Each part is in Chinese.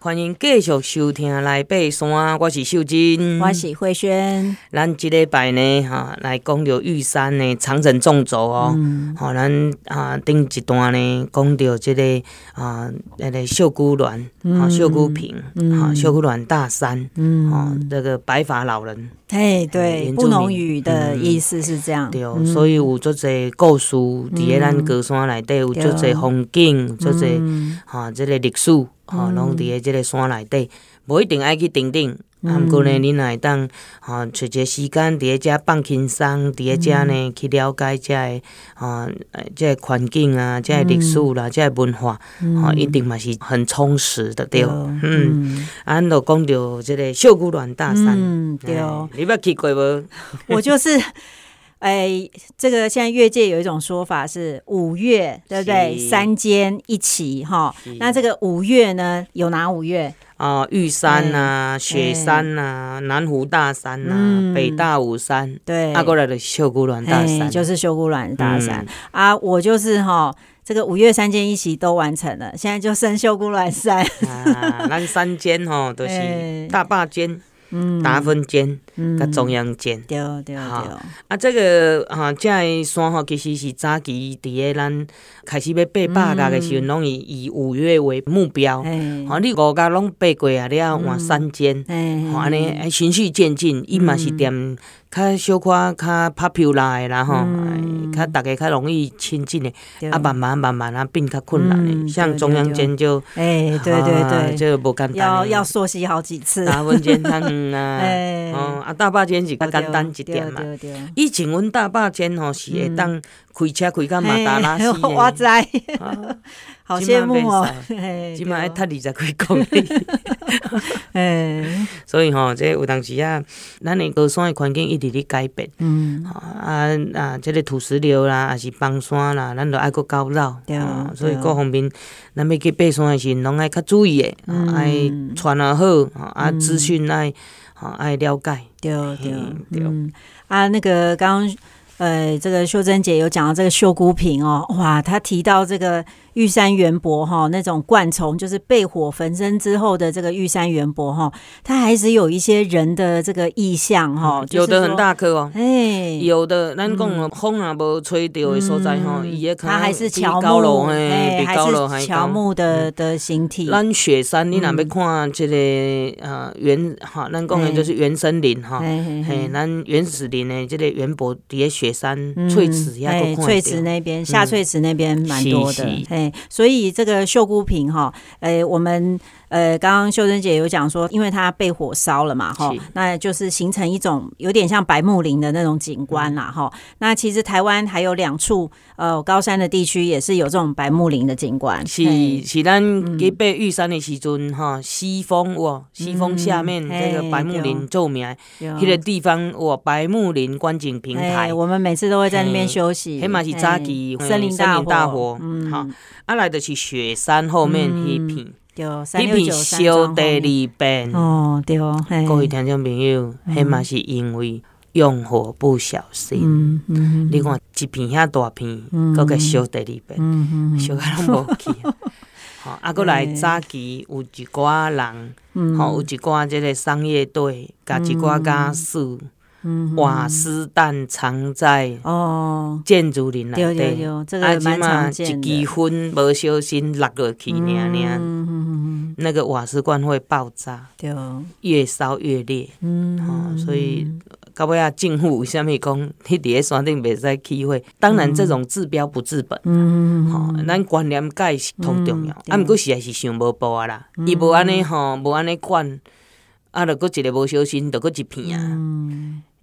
欢迎继续收听来爬山，我是秀珍，我是慧萱。咱即礼拜呢，哈，来讲到玉山呢长城纵走哦。好、嗯，咱啊顶一段呢，讲到这个啊，那个秀姑峦，啊，秀姑坪，啊，秀姑峦大山，嗯，哦，这个白发老人，嘿，对，布农语的意思是这样。对，所以有足侪故事，伫咧咱高山内底有足侪风景，足侪哈，这个历史。吼，拢伫个即个山内底，无一定爱去顶顶。啊，毋过呢，恁若会当吼找一个时间伫个遮放轻松，伫个遮呢去了解遮个吼，即个环境啊，遮个历史啦，遮个文化，吼，一定嘛是很充实的，对。嗯，咱着讲着即个秀姑峦大山，对。你捌去过无？我就是。哎，这个现在越界有一种说法是五岳，对不对？三尖一起哈。那这个五岳呢，有哪五岳？啊，玉山呐，雪山呐，南湖大山呐，北大武山。对，啊，过来的秀姑峦大山，就是秀姑峦大山啊。我就是哈，这个五岳三尖一起都完成了，现在就剩秀姑峦山。啊，咱三尖哈都是 大霸尖。嗯，达芬尖，甲中央尖，对对对。啊，这个哈，这个山吼，其实是早期伫个咱开始要爬八甲的时阵，拢以以五岳为目标。吼，你五甲拢爬过啊，你要换三尖，吼，安尼循序渐进，伊嘛是踮。较小可较 popular 的啦吼，较逐个较容易亲近的，啊慢慢慢慢啊变较困难的，像中央间就，哎对对对，就无简单，要要溯溪好几次。达芬尖较远啊，哦啊大巴间是较简单一点嘛。以前阮大巴间吼是会当开车开到马达拉溪，我知，好羡慕 哦，起码要踏二十几公里。哎，所以吼，这有当时啊，咱的高山的环境一直在改变，嗯，啊啊，这个土石流啦，也是崩山啦，咱都爱搁搞绕，对，所以各方面，咱要去爬山的时候，拢爱较注意的，爱穿啊好，啊资讯爱，爱了解，对对对，啊，那个刚刚，呃，这个秀珍姐有讲到这个秀姑坪哦，哇，她提到这个。玉山圆柏哈，那种灌丛就是被火焚身之后的这个玉山圆柏哈，它还是有一些人的这个意象哈，有的很大棵哦，哎，有的咱讲风啊无吹到的所在哈，伊个它还是乔木，哎，还是乔木的的形体。咱雪山你若要看这个呃原哈，咱讲的就是原生林哈，嘿，咱原始林的这个圆柏底下雪山翠池也都看到，翠池那边下翠池那边蛮多的，所以这个秀姑品哈，呃，我们呃，刚刚秀珍姐有讲说，因为它被火烧了嘛，哈，那就是形成一种有点像白木林的那种景观啦，哈。那其实台湾还有两处呃高山的地区也是有这种白木林的景观，是是咱去爬玉山的时阵哈，西峰哇，西峰下面这个白木林著名，那个地方哇，白木林观景平台，我们每次都会在那边休息。黑马是早期森林大火，嗯，好。啊，来的是雪山后面一片，一片烧第二遍。哦，对哦。各位听众朋友，迄嘛是因为用火不小心。你看一片遐大片，搁个烧第二遍，烧个拢无去。好，啊，搁来早期有一寡人，吼，有一寡即个商业队，甲一寡家属。瓦斯弹藏在哦。建筑林内底，啊，即嘛一支烟无小心落落去，尔尔，那个瓦斯罐会爆炸，对，越烧越烈，嗯，所以到尾啊，政府为虾米讲，你伫个山顶袂使起火？当然，这种治标不治本，嗯，吼，咱观念改是通重要，啊，毋过实在是想无步啊啦，伊无安尼吼，无安尼管，啊，着搁一个无小心，着搁一片啊。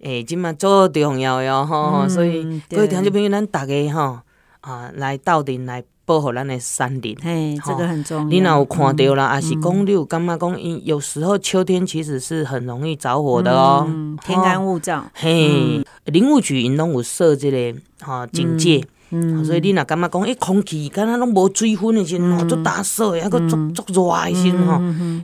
诶，即嘛做重要哟吼，所以各位听众朋友，咱逐个吼啊，来斗阵来保护咱的山林。嘿，这个很重要。你若有看到啦，还是讲你有感觉讲，因有时候秋天其实是很容易着火的哦。天干物燥。嘿，林务局因拢有设这个哈警戒，嗯，所以你若感觉讲，诶，空气敢若拢无水分的时阵吼，做打扫的，还佫足足热的时阵吼，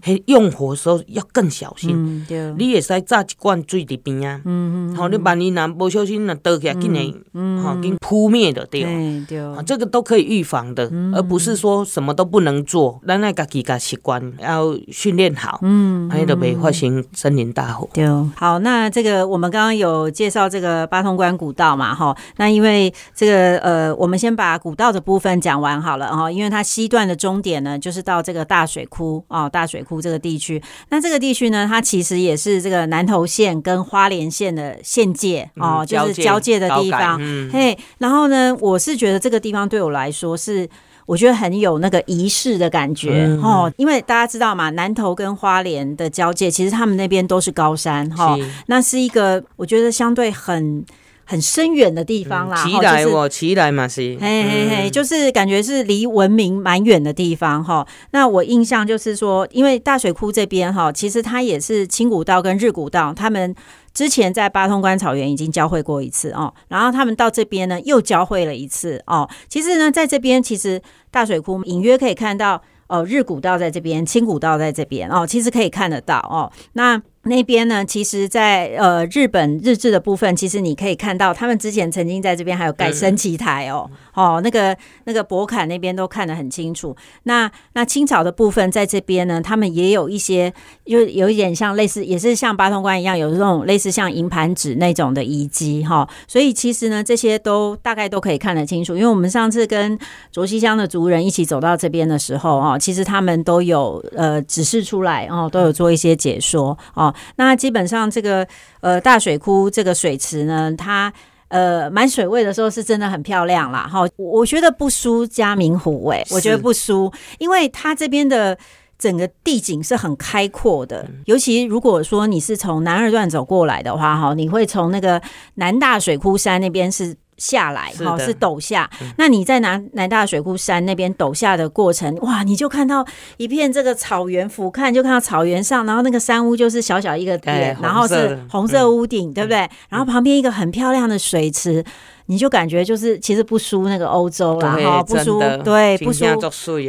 迄用火的时候要更小心。对，你会使炸一罐水伫边啊，嗯嗯，好，你万一若无小心若倒起来，紧诶，吼，紧扑灭的对。对，啊，这个都可以预防的，而不是说什么都不能做。咱爱家己家习惯要训练好，嗯，安尼就袂发生森林大火。对，好，那这个我们刚刚有介绍这个八通关古道嘛，哈，那因为这个呃。呃，我们先把古道的部分讲完好了哈，因为它西段的终点呢，就是到这个大水库哦，大水库这个地区。那这个地区呢，它其实也是这个南投县跟花莲县的县界哦，嗯、就是交界的地方。嗯、嘿，然后呢，我是觉得这个地方对我来说是，我觉得很有那个仪式的感觉、嗯、哦，因为大家知道嘛，南投跟花莲的交界，其实他们那边都是高山哈，是那是一个我觉得相对很。很深远的地方啦，起来我起来嘛是，嘿嘿嘿，就是感觉是离文明蛮远的地方哈。那我印象就是说，因为大水库这边哈，其实它也是清古道跟日古道，他们之前在八通关草原已经交汇过一次哦，然后他们到这边呢又交汇了一次哦。其实呢，在这边其实大水库隐约可以看到哦，日古道在这边，清古道在这边哦，其实可以看得到哦。那那边呢，其实在，在呃日本日志的部分，其实你可以看到，他们之前曾经在这边还有盖升旗台哦，嗯、哦，那个那个博坎那边都看得很清楚。那那清朝的部分在这边呢，他们也有一些，就有一点像类似，也是像八通关一样，有这种类似像银盘纸那种的遗迹哈。所以其实呢，这些都大概都可以看得清楚，因为我们上次跟卓西乡的族人一起走到这边的时候哦，其实他们都有呃指示出来哦，都有做一些解说哦。那基本上这个呃大水库这个水池呢，它呃满水位的时候是真的很漂亮啦。哈，我觉得不输嘉明湖诶，我觉得不输，因为它这边的整个地景是很开阔的，尤其如果说你是从南二段走过来的话，哈，你会从那个南大水库山那边是。下来哈是陡下，那你在南南大水库山那边陡下的过程，哇，你就看到一片这个草原，俯瞰就看到草原上，然后那个山屋就是小小一个点，然后是红色屋顶，对不对？然后旁边一个很漂亮的水池，你就感觉就是其实不输那个欧洲啦，哈，不输对，不输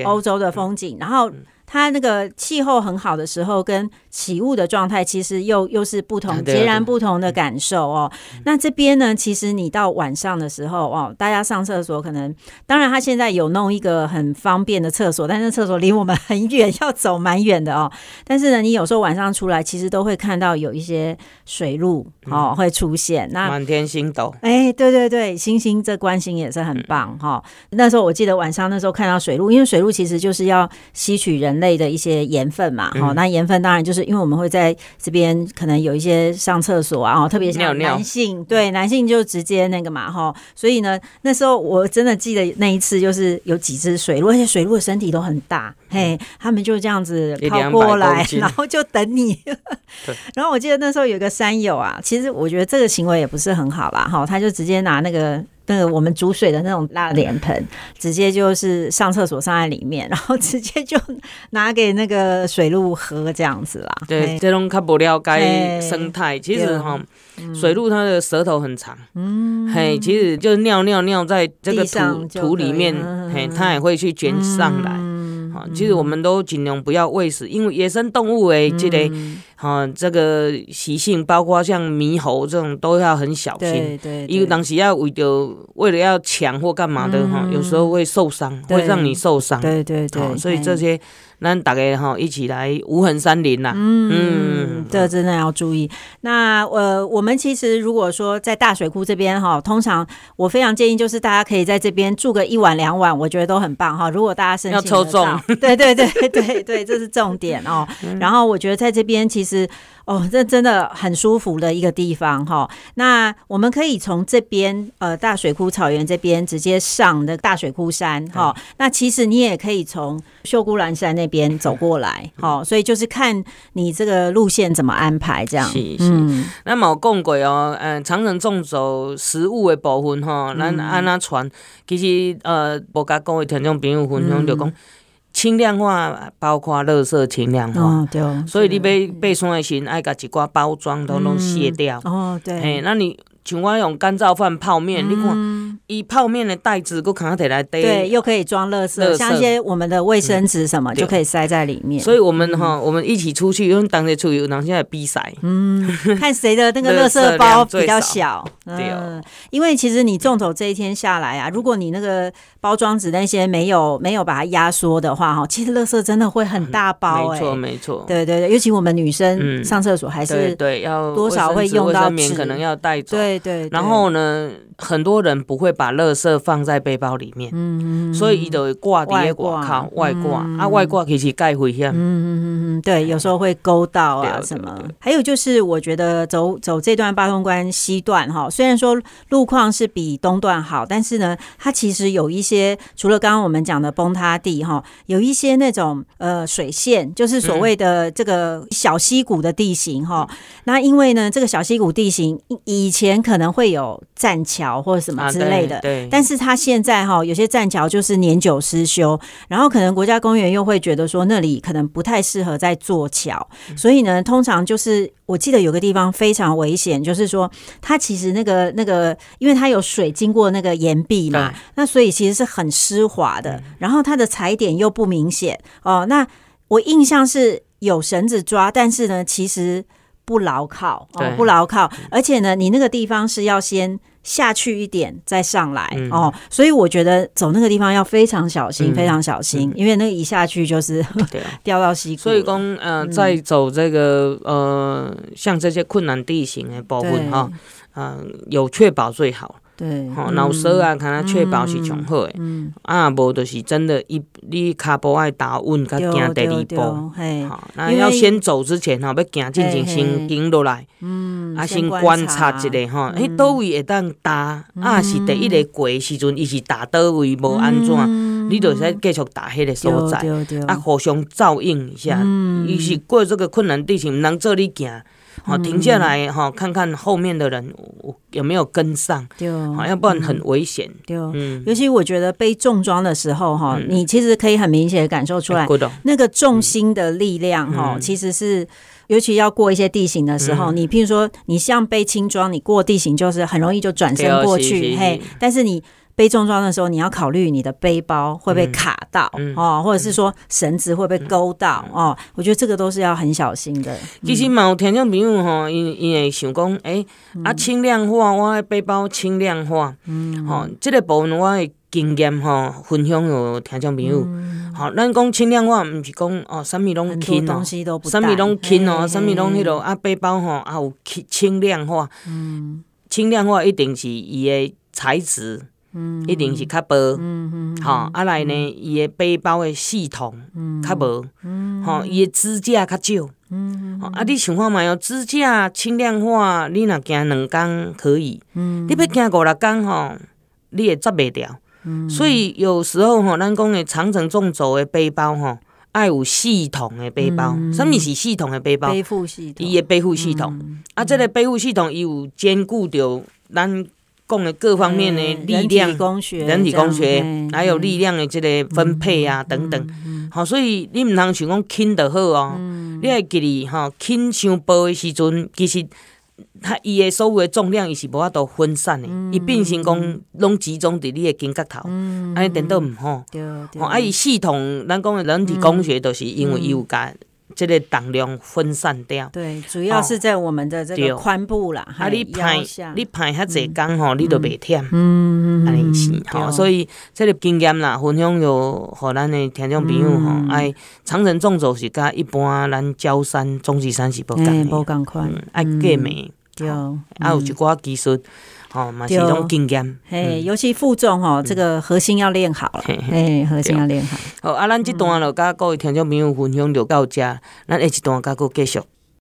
欧洲的风景，然后。它那个气候很好的时候，跟起雾的状态，其实又又是不同，截然不同的感受哦。那这边呢，其实你到晚上的时候哦，大家上厕所可能，当然它现在有弄一个很方便的厕所，但是厕所离我们很远，要走蛮远的哦。但是呢，你有时候晚上出来，其实都会看到有一些水路哦会出现。那满天星斗，哎，对对对，星星这观星也是很棒哈。那时候我记得晚上那时候看到水路，因为水路其实就是要吸取人类的一些盐分嘛，好，那盐分当然就是因为我们会在这边可能有一些上厕所啊，特别像男性，尿尿对男性就直接那个嘛，哈，所以呢，那时候我真的记得那一次就是有几只水鹿，而且水鹿的身体都很大，嘿，他们就这样子跑过来，然后就等你。然后我记得那时候有个山友啊，其实我觉得这个行为也不是很好啦，哈，他就直接拿那个。那个我们煮水的那种大脸盆，直接就是上厕所上在里面，然后直接就拿给那个水鹿喝这样子啦。对，这种较不了解生态，其实哈，水鹿它的舌头很长，嗯，嘿，其实就是尿尿尿在这个土土里面，嘿，它也会去卷上来。好，其实我们都尽量不要喂食，因为野生动物诶，这个。哈，这个习性包括像猕猴这种都要很小心，对对，因为当时要为了为了要抢或干嘛的哈，有时候会受伤，会让你受伤，对对对，所以这些。那大家哈一起来无痕山林呐，嗯，嗯，这真的要注意。那呃，我们其实如果说在大水库这边哈，通常我非常建议就是大家可以在这边住个一晚两晚，我觉得都很棒哈。如果大家申请要抽中，对对对对对，这是重点哦。然后我觉得在这边其实。哦，这真的很舒服的一个地方哈。那我们可以从这边呃大水库草原这边直接上的大水库山哈。那其实你也可以从秀姑峦山那边走过来，好，所以就是看你这个路线怎么安排这样。是是。那么讲过哦，嗯，长城纵走食物的部分哈，咱安那传，其实呃，我甲各位听众朋友分享就讲。轻量化包括垃圾轻量化，哦、对，所以你要爬山的时候爱把一寡包装都拢卸掉。哦，对，哎，那你像我用干燥饭泡面，你看，一泡面的袋子，搁扛得来堆，对，又可以装垃圾，像一些我们的卫生纸什么，就可以塞在里面。所以，我们哈，我们一起出去，因为当时出去，有人现在比赛，嗯，看谁的那个垃圾包比较小。嗯，因为其实你纵走这一天下来啊，如果你那个包装纸那些没有没有把它压缩的话，哈，其实垃圾真的会很大包。没错，没错。对对对，尤其我们女生上厕所还是对要多少会用到纸，可能要带走。对对。然后呢，很多人不会把垃圾放在背包里面，嗯，所以伊就会挂在外靠外挂啊，外挂其实盖危险。嗯嗯嗯，对，有时候会勾到啊什么。还有就是，我觉得走走这段八通关西段哈。虽然说路况是比东段好，但是呢，它其实有一些除了刚刚我们讲的崩塌地哈，有一些那种呃水线，就是所谓的这个小溪谷的地形哈。嗯、那因为呢，这个小溪谷地形以前可能会有栈桥或者什么之类的，啊、对。对，但是它现在哈，有些栈桥就是年久失修，然后可能国家公园又会觉得说那里可能不太适合再做桥，嗯、所以呢，通常就是。我记得有个地方非常危险，就是说它其实那个那个，因为它有水经过那个岩壁嘛，那所以其实是很湿滑的。嗯、然后它的踩点又不明显哦。那我印象是有绳子抓，但是呢，其实不牢靠哦，不牢靠。而且呢，你那个地方是要先。下去一点再上来、嗯、哦，所以我觉得走那个地方要非常小心，嗯、非常小心，嗯、因为那个一下去就是 掉到溪谷。所以公呃，在走这个呃，像这些困难地形的部分哈，嗯、呃，有确保最好。对，吼，老师啊，看它确保是上好诶。啊，无就是真的，一你骹步爱踏稳，甲行第二步。好，那要先走之前吼，要行进前先停落来，嗯，啊，先观察一下吼，迄，倒位会当踏，啊，是第一个过时阵，伊是踏倒位无安怎，你着使继续踏迄个所在，啊，互相照应一下。伊是过这个困难地形，毋通做你行。好，停下来哈，看看后面的人有没有跟上，对，好，要不然很危险。对，嗯，尤其我觉得背重装的时候哈，你其实可以很明显的感受出来，那个重心的力量哈，其实是，尤其要过一些地形的时候，你譬如说，你像背轻装，你过地形就是很容易就转身过去，嘿，但是你。背重装的时候，你要考虑你的背包会不会卡到、哦，或者是说绳子会不会勾到、嗯、哦？我觉得这个都是要很小心的。嗯、其实嘛，有听众朋友吼，因因会想讲，诶、欸，嗯、啊轻量化，我的背包轻量化，嗯，吼、哦，这个部分我的经验吼，分享有听众朋友，好、嗯，咱讲轻量化，毋是讲哦，啥物拢轻哦，啥物拢轻哦，啥物拢迄落啊，背包吼啊有轻轻量化，嗯，轻量化一定是伊的材质。嗯，一定是较薄，嗯嗯，吼，啊来呢，伊个背包的系统较无，嗯，吼，伊个支架较少，嗯，啊，你想看觅哦，支架轻量化，你若行两工可以，嗯，你要行五六工吼，你会执袂掉，嗯，所以有时候吼，咱讲的长城纵走的背包吼，爱有系统的背包，什物是系统的背包？背负系统，伊个背负系统，啊，这个背负系统伊有兼顾着咱。讲的各方面的力量，人体工学，人体工学，还有力量的这个分配啊等等，好，所以你毋通想讲轻就好哦，你要记得哈，轻伤薄的时阵，其实它伊的所有的重量伊是无法度分散的，伊变成讲拢集中伫你的肩胛头，安尼颠倒毋好，吼，啊伊系统，咱讲的人体工学都是因为伊有加。这个重量分散掉，对，主要是在我们的这个髋部啦。啊，你排你排较侪工吼，你都袂忝。嗯，安尼是吼，所以这个经验啦，分享有互咱的听众朋友吼，爱长城纵走是甲一般咱郊山、终极山是无共的，无共款，爱过美，对，啊有一寡技术。哦，嘛是一种经验，嘿，尤其负重吼，这个核心要练好了，嘿，核心要练好。好，啊，咱这段就甲各位听众朋友分享就到这，咱下一段甲佫继续。